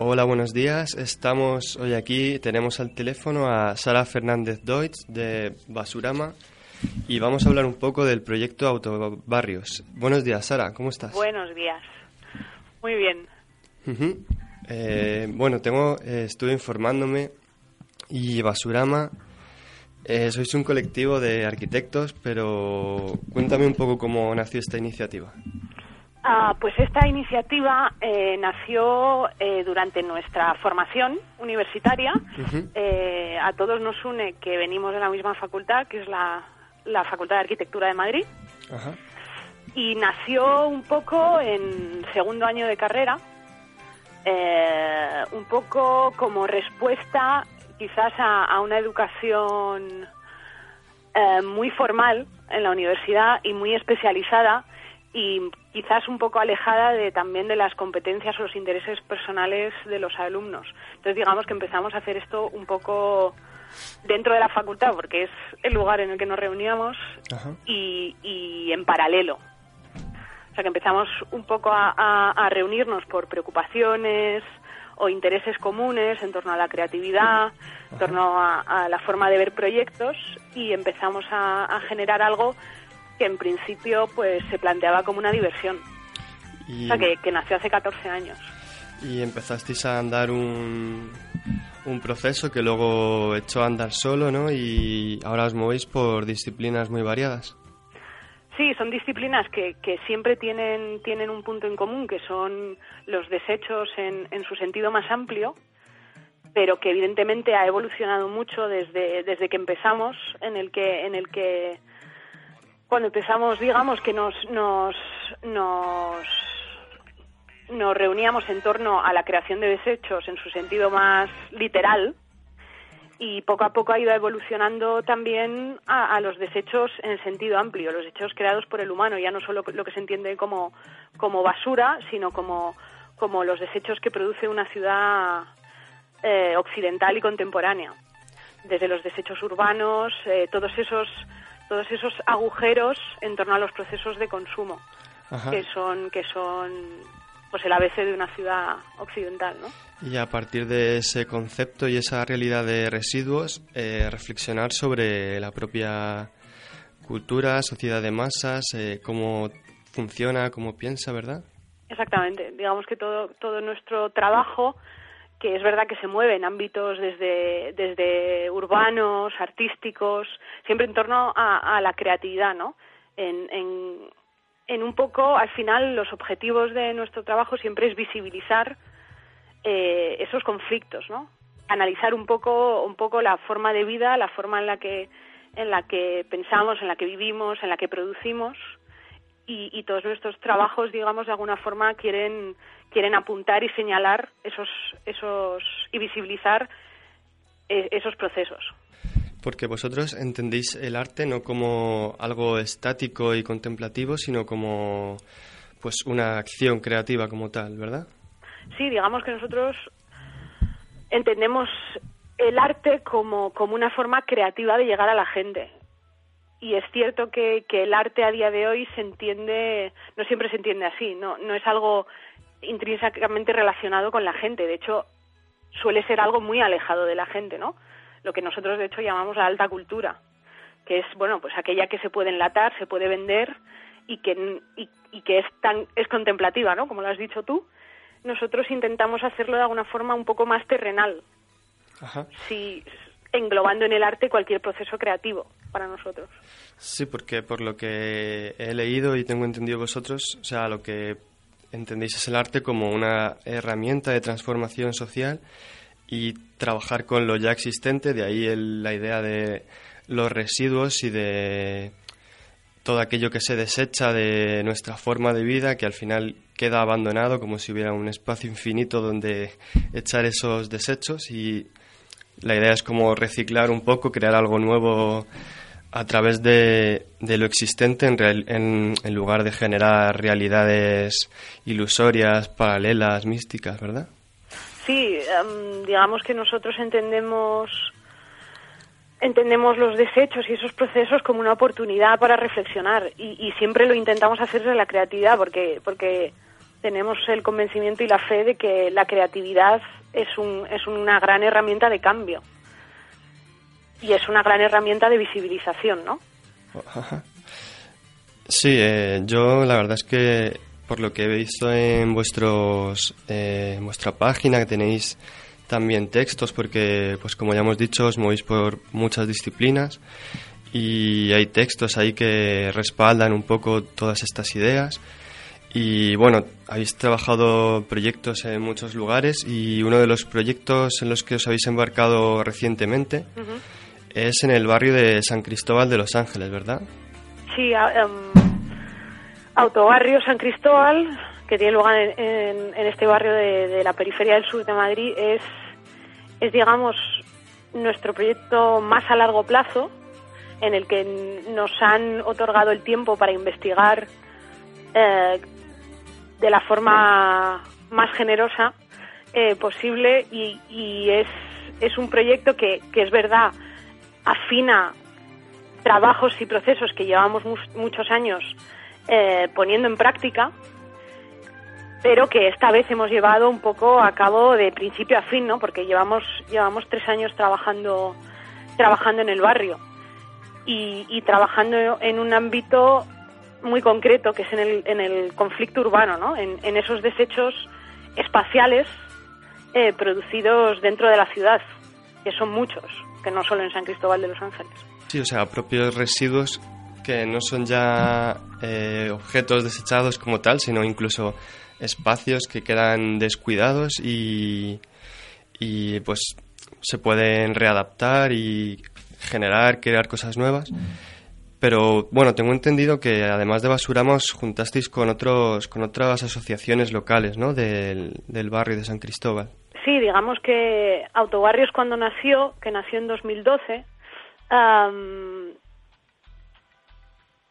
Hola, buenos días. Estamos hoy aquí, tenemos al teléfono a Sara Fernández Deutsch de Basurama y vamos a hablar un poco del proyecto Autobarrios. Buenos días, Sara, ¿cómo estás? Buenos días. Muy bien. Eh, bueno, tengo, eh, estuve informándome y Basurama, eh, sois un colectivo de arquitectos, pero cuéntame un poco cómo nació esta iniciativa. Ah, pues esta iniciativa eh, nació eh, durante nuestra formación universitaria. Eh, a todos nos une que venimos de la misma facultad, que es la, Facultad de Arquitectura de Madrid. Y nació un poco en segundo año de carrera, un poco como respuesta quizás a una educación muy formal en la universidad y muy especializada y quizás un poco alejada de también de las competencias o los intereses personales de los alumnos. Entonces digamos que empezamos a hacer esto un poco dentro de la facultad porque es el lugar en el que nos reuníamos y, y, en paralelo. O sea que empezamos un poco a, reunirnos por preocupaciones o intereses comunes en torno a la creatividad, en torno a, la forma de ver proyectos y empezamos a generar algo que en principio pues se planteaba como una diversión. O sea, que, nació hace 14 años. Y empezasteis a andar un, un proceso que luego echó a andar solo, ¿no? Y ahora os movéis por disciplinas muy variadas. Sí, son disciplinas que, que siempre tienen, tienen un punto en común, que son los desechos en, en su sentido más amplio, pero que evidentemente ha evolucionado mucho desde, desde que empezamos, en el que, en el que cuando empezamos, digamos, que nos, nos, nos, nos reuníamos en torno a la creación de desechos en su sentido más literal, y poco a poco ha ido evolucionando también a, los desechos en sentido amplio, los desechos creados por el humano, ya no solo lo que se entiende como, como basura, sino como, como los desechos que produce una ciudad eh, occidental y contemporánea. Desde los desechos urbanos, eh, todos esos todos esos agujeros en torno a los procesos de consumo que son que son pues el ABC de una ciudad occidental, ¿no? Y a partir de ese concepto y esa realidad de residuos, eh, reflexionar sobre la propia cultura, sociedad de masas, eh, cómo funciona, cómo piensa, ¿verdad? Exactamente. Digamos que todo, todo nuestro trabajo que es verdad que se mueve en ámbitos desde, desde urbanos, artísticos, siempre en torno a, la creatividad, ¿no? En, en, un poco, al final, los objetivos de nuestro trabajo siempre es visibilizar eh, esos conflictos, ¿no? Analizar un poco, un poco la forma de vida, la forma en la que, en la que pensamos, en la que vivimos, en la que producimos, y, todos nuestros trabajos, digamos, de alguna forma quieren, quieren apuntar y señalar esos, esos y visibilizar eh, esos procesos. Porque vosotros entendéis el arte no como algo estático y contemplativo, sino como pues una acción creativa como tal, ¿verdad? Sí, digamos que nosotros entendemos el arte como, como una forma creativa de llegar a la gente y es cierto que, que, el arte a día de hoy se entiende, no siempre se entiende así, no, no es algo intrínsecamente relacionado con la gente, de hecho suele ser algo muy alejado de la gente, ¿no? Lo que nosotros de hecho llamamos la alta cultura, que es bueno, pues aquella que se puede enlatar, se puede vender y que y, y que es tan es contemplativa, ¿no? Como lo has dicho tú. Nosotros intentamos hacerlo de alguna forma un poco más terrenal. Ajá. Si englobando en el arte cualquier proceso creativo para nosotros. Sí, porque por lo que he leído y tengo entendido vosotros, o sea, lo que entendéis es el arte como una herramienta de transformación social y trabajar con lo ya existente, de ahí la idea de los residuos y de todo aquello que se desecha de nuestra forma de vida, que al final queda abandonado como si hubiera un espacio infinito donde echar esos desechos y la idea es como reciclar un poco, crear algo nuevo a través de, lo existente en, en, lugar de generar realidades ilusorias, paralelas, místicas, ¿verdad? Sí, em, digamos que nosotros entendemos entendemos los desechos y esos procesos como una oportunidad para reflexionar y, y siempre lo intentamos hacer desde la creatividad porque porque tenemos el convencimiento y la fe de que la creatividad es, un, es una gran herramienta de cambio y es una gran herramienta de visibilización, ¿no? Sí, eh, yo la verdad es que por lo que he visto en vuestros eh, vuestra página que tenéis también textos porque pues como ya hemos dicho os movéis por muchas disciplinas y hay textos ahí que respaldan un poco todas estas ideas y bueno, habéis trabajado proyectos en muchos lugares y uno de los proyectos en los que os habéis embarcado recientemente es en el barrio de San Cristóbal de Los Ángeles, ¿verdad? Sí, um, Autobarrio San Cristóbal, que tiene lugar en, este barrio de, la periferia del sur de Madrid, es, es, digamos, nuestro proyecto más a largo plazo, en el que nos han otorgado el tiempo para investigar eh, de la forma más generosa eh, posible y, es, es, un proyecto que, que, es verdad afina trabajos y procesos que llevamos muchos años eh, poniendo en práctica, pero que esta vez hemos llevado un poco a cabo de principio a fin, ¿no? Porque llevamos llevamos tres años trabajando trabajando en el barrio y, trabajando en un ámbito muy concreto que es en el, en el conflicto urbano, ¿no? En, esos desechos espaciales eh, producidos dentro de la ciudad, que son muchos, que no solo en San Cristóbal de los Ángeles. Sí, o sea, propios residuos que no son ya eh, objetos desechados como tal, sino incluso espacios que quedan descuidados y, y pues se pueden readaptar y generar, crear cosas nuevas. Pero bueno, tengo entendido que además de Basuramos juntasteis con otros con otras asociaciones locales, ¿no? Del, del barrio de San Cristóbal. Sí, digamos que Autobarrios cuando nació, que nació en 2012,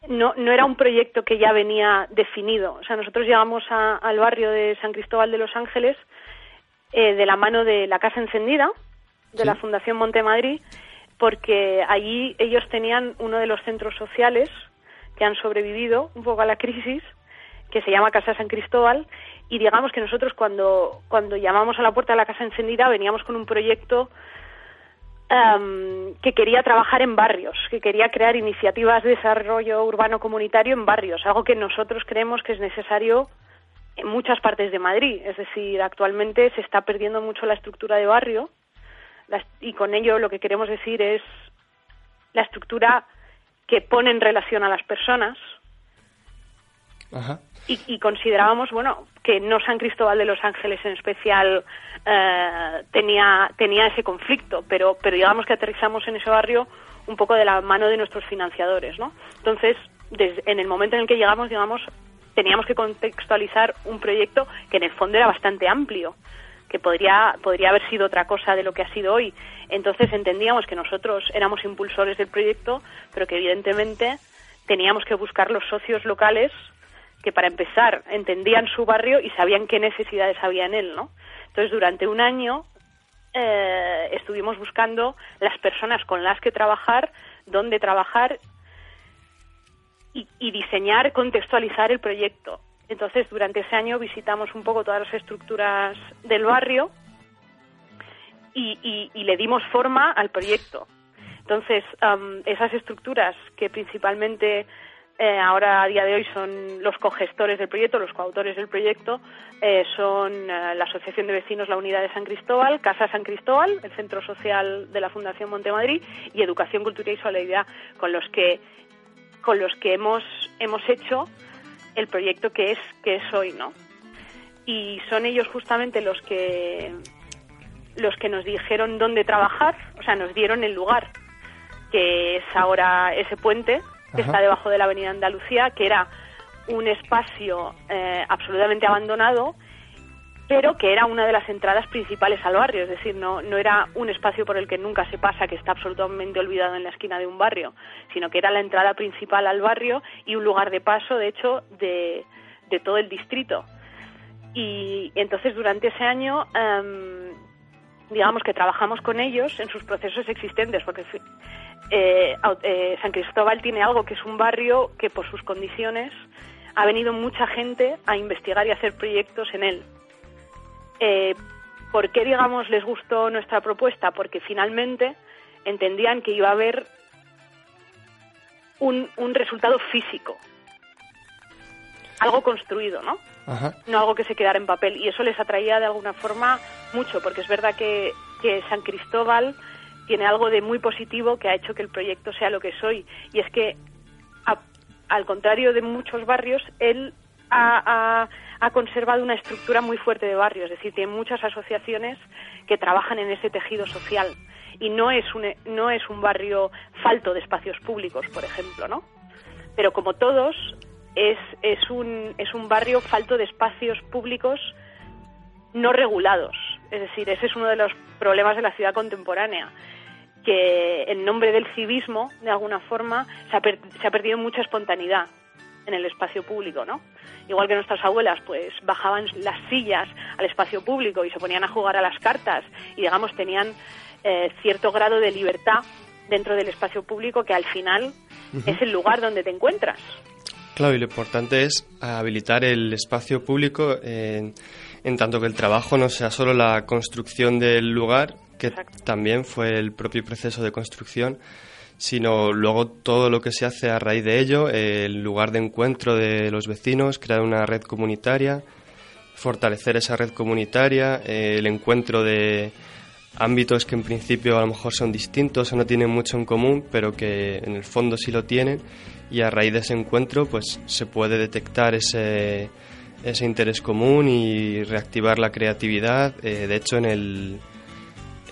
no, no era un proyecto que ya venía definido. O sea, nosotros llegamos al barrio de San Cristóbal de los Ángeles eh, de la mano de la Casa Encendida, de la Fundación Monte Madrid, porque allí ellos tenían uno de los centros sociales que han sobrevivido un poco a la crisis, que se llama Casa San Cristóbal, y digamos que nosotros cuando, cuando llamamos a la puerta de la Casa Encendida veníamos con un proyecto Em, que quería trabajar en barrios, que quería crear iniciativas de desarrollo urbano comunitario en barrios, algo que nosotros creemos que es necesario en muchas partes de Madrid. Es decir, actualmente se está perdiendo mucho la estructura de barrio y con ello lo que queremos decir es la estructura que pone en relación a las personas. Y, considerábamos, bueno, que no San Cristóbal de los Ángeles en especial eh, tenía, tenía ese conflicto, pero, pero digamos que aterrizamos en ese barrio un poco de la mano de nuestros financiadores, ¿no? Entonces, desde, en el momento en el que llegamos, digamos, teníamos que contextualizar un proyecto que en el fondo era bastante amplio, que podría, podría haber sido otra cosa de lo que ha sido hoy. Entonces entendíamos que nosotros éramos impulsores del proyecto, pero que evidentemente teníamos que buscar los socios locales que para empezar entendían su barrio y sabían qué necesidades había en él, ¿no? Entonces durante un año eh, estuvimos buscando las personas con las que trabajar, dónde trabajar y, y, diseñar, contextualizar el proyecto. Entonces durante ese año visitamos un poco todas las estructuras del barrio y, le dimos forma al proyecto. Entonces, esas estructuras que principalmente eh, ahora a día de hoy son los cogestores del proyecto, los coautores del proyecto, eh, son eh, la Asociación de Vecinos La Unidad de San Cristóbal, Casa San Cristóbal, el Centro Social de la Fundación Montemadrid y Educación, Cultura y Solidaridad, con los que con los que hemos hemos hecho el proyecto que es que es hoy, ¿no? Y son ellos justamente los que los que nos dijeron dónde trabajar, o sea, nos dieron el lugar que es ahora ese puente que está debajo de la Avenida Andalucía, que era un espacio eh, absolutamente abandonado, pero que era una de las entradas principales al barrio, es decir, no, no era un espacio por el que nunca se pasa, que está absolutamente olvidado en la esquina de un barrio, sino que era la entrada principal al barrio y un lugar de paso, de hecho, de, de todo el distrito. Y entonces durante ese año em, digamos que trabajamos con ellos en sus procesos existentes, porque eh, eh, San Cristóbal tiene algo que es un barrio que por sus condiciones ha venido mucha gente a investigar y hacer proyectos en él. Eh, ¿Por qué, digamos, les gustó nuestra propuesta? Porque finalmente entendían que iba a haber un, un resultado físico, algo construido, ¿no? No algo que se quedara en papel. Y eso les atraía de alguna forma mucho, porque es verdad que, que San Cristóbal tiene algo de muy positivo que ha hecho que el proyecto sea lo que soy. Y es que, al contrario de muchos barrios, él ha, ha, conservado una estructura muy fuerte de barrio, es decir, tiene muchas asociaciones que trabajan en ese tejido social y no es un, no es un barrio falto de espacios públicos, por ejemplo, ¿no? Pero como todos, es, es, un, es un barrio falto de espacios públicos no regulados. Es decir, ese es uno de los problemas de la ciudad contemporánea que en nombre del civismo, de alguna forma, se ha, se ha perdido mucha espontaneidad en el espacio público, ¿no? Igual que nuestras abuelas, pues bajaban las sillas al espacio público y se ponían a jugar a las cartas y, digamos, tenían eh, cierto grado de libertad dentro del espacio público que al final es el lugar donde te encuentras. Claro, y lo importante es habilitar el espacio público en, tanto que el trabajo no sea solo la construcción del lugar, que también fue el propio proceso de construcción, sino luego todo lo que se hace a raíz de ello, el lugar de encuentro de los vecinos, crear una red comunitaria, fortalecer esa red comunitaria, el encuentro de ámbitos que en principio a lo mejor son distintos o no tienen mucho en común, pero que en el fondo sí lo tienen y a raíz de ese encuentro pues se puede detectar ese, ese interés común y reactivar la creatividad. Eh, de hecho, en el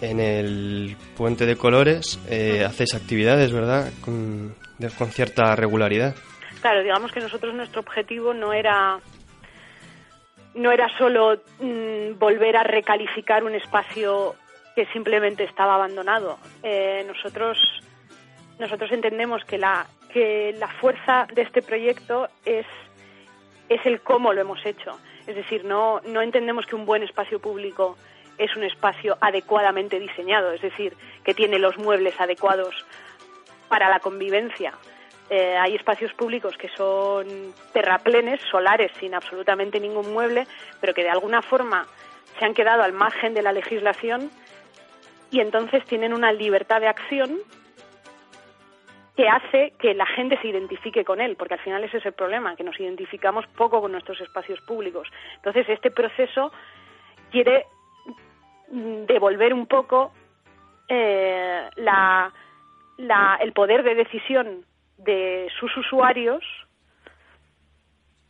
en el Puente de Colores eh, hacéis actividades, ¿verdad? Con, con, cierta regularidad. Claro, digamos que nosotros nuestro objetivo no era no era solo mm, volver a recalificar un espacio que simplemente estaba abandonado. Eh, nosotros nosotros entendemos que la que la fuerza de este proyecto es es el cómo lo hemos hecho. Es decir, no no entendemos que un buen espacio público es un espacio adecuadamente diseñado, es decir, que tiene los muebles adecuados para la convivencia. Eh, hay espacios públicos que son terraplenes, solares, sin absolutamente ningún mueble, pero que de alguna forma se han quedado al margen de la legislación y entonces tienen una libertad de acción que hace que la gente se identifique con él, porque al final ese es el problema, que nos identificamos poco con nuestros espacios públicos. Entonces, este proceso quiere devolver un poco eh, la, el poder de decisión de sus usuarios,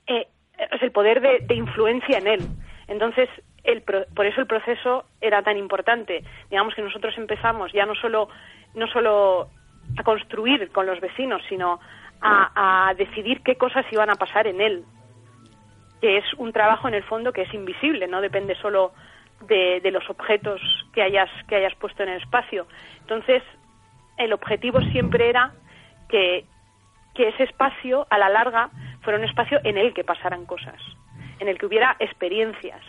eh, es el poder de, influencia en él. Entonces, el, por eso el proceso era tan importante. Digamos que nosotros empezamos ya no solo, no solo a construir con los vecinos, sino a decidir qué cosas iban a pasar en él, que es un trabajo en el fondo que es invisible, no depende solo de, los objetos que hayas, que hayas puesto en el espacio. Entonces, el objetivo siempre era que, que ese espacio, a la larga, fuera un espacio en el que pasaran cosas, en el que hubiera experiencias.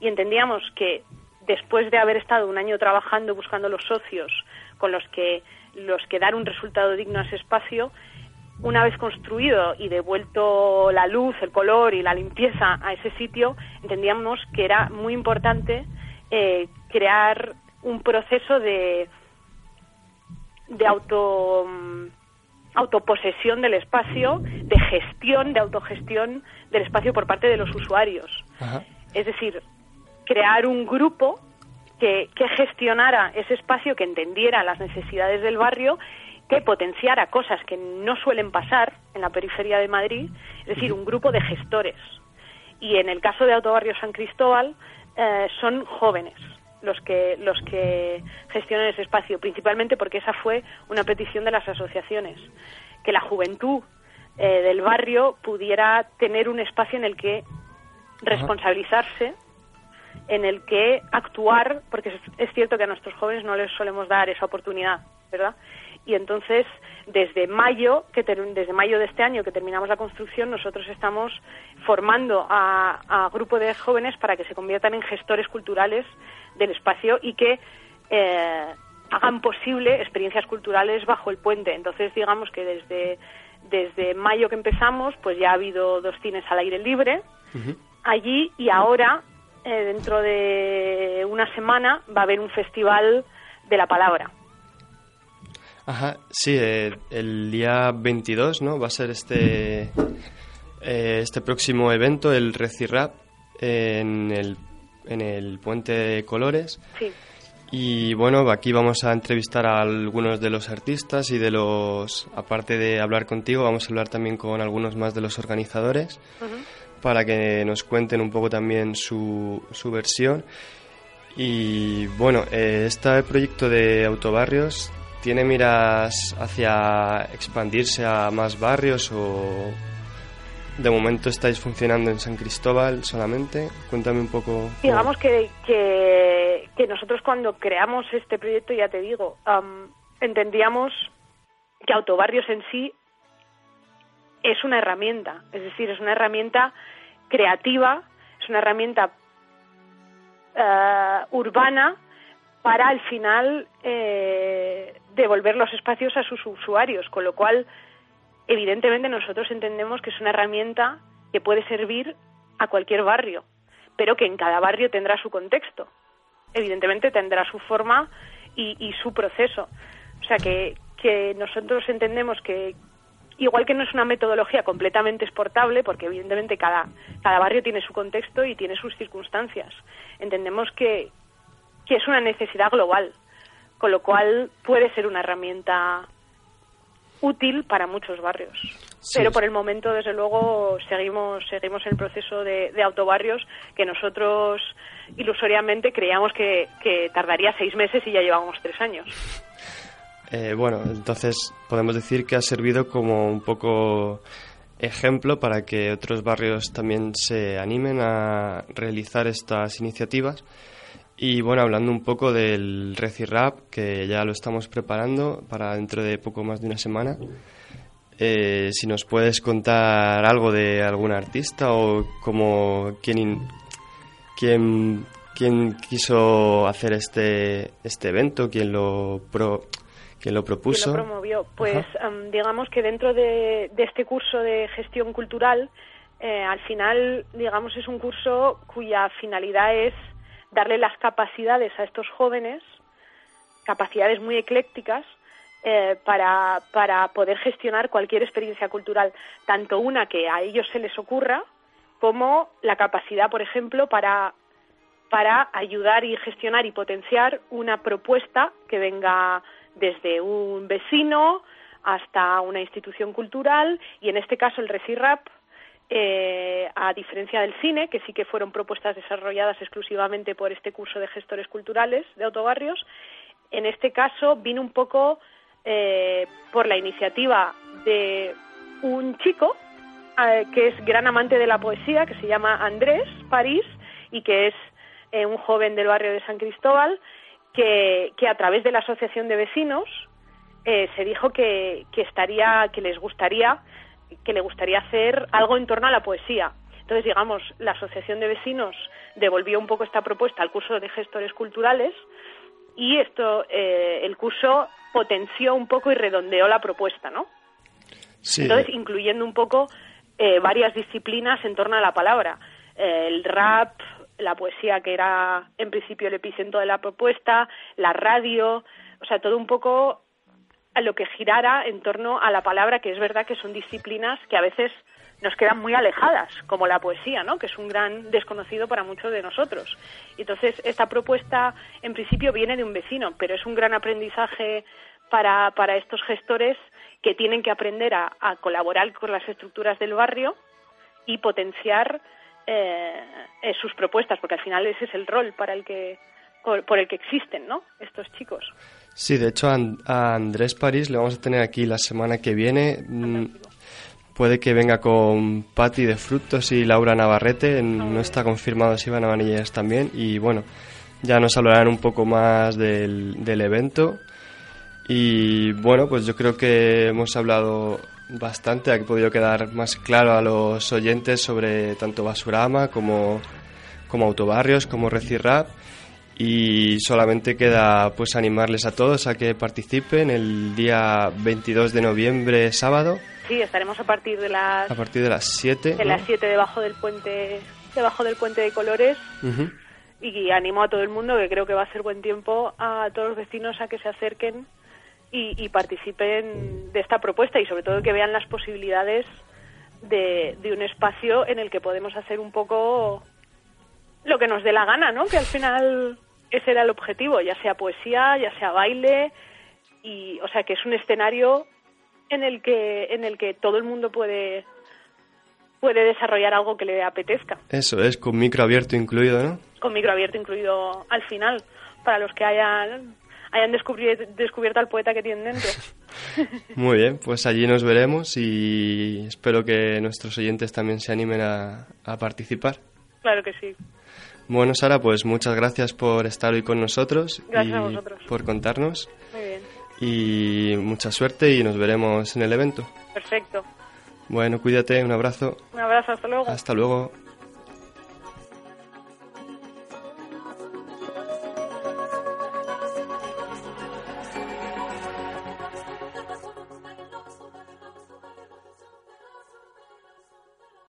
Y entendíamos que después de haber estado un año trabajando, buscando los socios con los que, los que dar un resultado digno a ese espacio, una vez construido y devuelto la luz, el color y la limpieza a ese sitio, entendíamos que era muy importante eh, crear un proceso de, de auto autoposesión del espacio, de gestión, de autogestión del espacio por parte de los usuarios. Es decir, crear un grupo que, que gestionara ese espacio, que entendiera las necesidades del barrio que potenciara cosas que no suelen pasar en la periferia de Madrid, es decir, un grupo de gestores. Y en el caso de Autobarrio San Cristóbal, eh, son jóvenes los que, los que gestionan ese espacio, principalmente porque esa fue una petición de las asociaciones, que la juventud eh, del barrio pudiera tener un espacio en el que responsabilizarse, en el que actuar, porque es, es cierto que a nuestros jóvenes no les solemos dar esa oportunidad, ¿verdad? Y entonces desde mayo que desde mayo de este año que terminamos la construcción nosotros estamos formando a, a grupo de jóvenes para que se conviertan en gestores culturales del espacio y que eh, hagan posible experiencias culturales bajo el puente entonces digamos que desde desde mayo que empezamos, pues ya ha habido dos cines al aire libre allí y ahora, eh, dentro de una semana, va a haber un festival de la palabra. Ajá, sí, eh, el día 22, ¿no? Va a ser este, eh, este próximo evento, el Recirrap, en el, en el Puente de Colores. Sí. Y bueno, aquí vamos a entrevistar a algunos de los artistas y de los, aparte de hablar contigo, vamos a hablar también con algunos más de los organizadores para que nos cuenten un poco también su, su versión. Y bueno, eh, este proyecto de autobarrios tiene miras hacia expandirse a más barrios o de momento estáis funcionando en San Cristóbal solamente. Cuéntame un poco. Digamos que, que, nosotros cuando creamos este proyecto, ya te digo, entendíamos que autobarrios en sí es una herramienta, es decir, es una herramienta creativa, es una herramienta eh, urbana para al final eh, devolver los espacios a sus usuarios, con lo cual evidentemente nosotros entendemos que es una herramienta que puede servir a cualquier barrio, pero que en cada barrio tendrá su contexto. Evidentemente tendrá su forma y, su proceso. O sea que, que nosotros entendemos que, igual que no es una metodología completamente exportable, porque evidentemente cada, cada barrio tiene su contexto y tiene sus circunstancias, entendemos que, que es una necesidad global, con lo cual puede ser una herramienta útil para muchos barrios. Pero por el momento, desde luego, seguimos, seguimos el proceso de, de autobarrios que nosotros ilusoriamente creíamos que, que, tardaría seis meses y ya llevamos tres años. Eh, bueno, entonces podemos decir que ha servido como un poco ejemplo para que otros barrios también se animen a realizar estas iniciativas y bueno, hablando un poco del Recirrap, que ya lo estamos preparando para dentro de poco más de una semana, eh, si nos puedes contar algo de algún artista o como quién, quién, quién quiso hacer este, este evento, quién lo, pro, quién lo propuso. ¿Quién lo promovió? Pues digamos que dentro de, este curso de gestión cultural, eh, al final, digamos, es un curso cuya finalidad es darle las capacidades a estos jóvenes, capacidades muy eclécticas, eh, para, para poder gestionar cualquier experiencia cultural, tanto una que a ellos se les ocurra, como la capacidad, por ejemplo, para, para ayudar y gestionar y potenciar una propuesta que venga desde un vecino hasta una institución cultural y en este caso el Recirrap eh, a diferencia del cine, que sí que fueron propuestas desarrolladas exclusivamente por este curso de gestores culturales de autobarrios, en este caso vino un poco eh, por la iniciativa de un chico eh, que es gran amante de la poesía, que se llama Andrés París y que es un joven del barrio de San Cristóbal, que, que a través de la asociación de vecinos se dijo que, que estaría, que les gustaría que le gustaría hacer algo en torno a la poesía. Entonces, digamos, la Asociación de Vecinos devolvió un poco esta propuesta al curso de gestores culturales y esto, eh, el curso potenció un poco y redondeó la propuesta, ¿no? Entonces, incluyendo un poco eh, varias disciplinas en torno a la palabra. Eh, el rap, la poesía, que era en principio el epicentro de la propuesta, la radio, o sea, todo un poco a lo que girara en torno a la palabra, que es verdad que son disciplinas que a veces nos quedan muy alejadas, como la poesía, ¿no? que es un gran desconocido para muchos de nosotros. Entonces, esta propuesta en principio viene de un vecino, pero es un gran aprendizaje para, para estos gestores que tienen que aprender a, colaborar con las estructuras del barrio y potenciar eh, eh, sus propuestas, porque al final ese es el rol para el que, por el que existen ¿no? estos chicos. Sí, de hecho a, Andrés París le vamos a tener aquí la semana que viene. Mm, puede que venga con Patti de Frutos y Laura Navarrete. No está confirmado si van a Vanilleras también. Y bueno, ya nos hablarán un poco más del, evento. Y bueno, pues yo creo que hemos hablado bastante, ha podido quedar más claro a los oyentes sobre tanto Basurama como, como Autobarrios, como Recirrap y solamente queda pues animarles a todos a que participen el día 22 de noviembre sábado sí, estaremos a partir de las... A partir de las 7. De las 7 debajo del puente debajo del puente de colores y animo a todo el mundo que creo que va a ser buen tiempo a todos los vecinos a que se acerquen y, participen de esta propuesta y sobre todo que vean las posibilidades de, de, un espacio en el que podemos hacer un poco lo que nos dé la gana, ¿no? Que al final ese era el objetivo, ya sea poesía, ya sea baile y o sea que es un escenario en el que en el que todo el mundo puede puede desarrollar algo que le apetezca. Eso es, con micro abierto incluido, ¿no? Con micro abierto incluido al final, para los que hayan, hayan descubierto al poeta que tienen dentro. Muy bien, pues allí nos veremos y espero que nuestros oyentes también se animen a, a participar. Claro que sí. Bueno, Sara, pues muchas gracias por estar hoy con nosotros gracias y a vosotros. por contarnos. Muy bien. Y mucha suerte y nos veremos en el evento. Perfecto. Bueno, cuídate, un abrazo. Un abrazo, hasta luego. Hasta luego.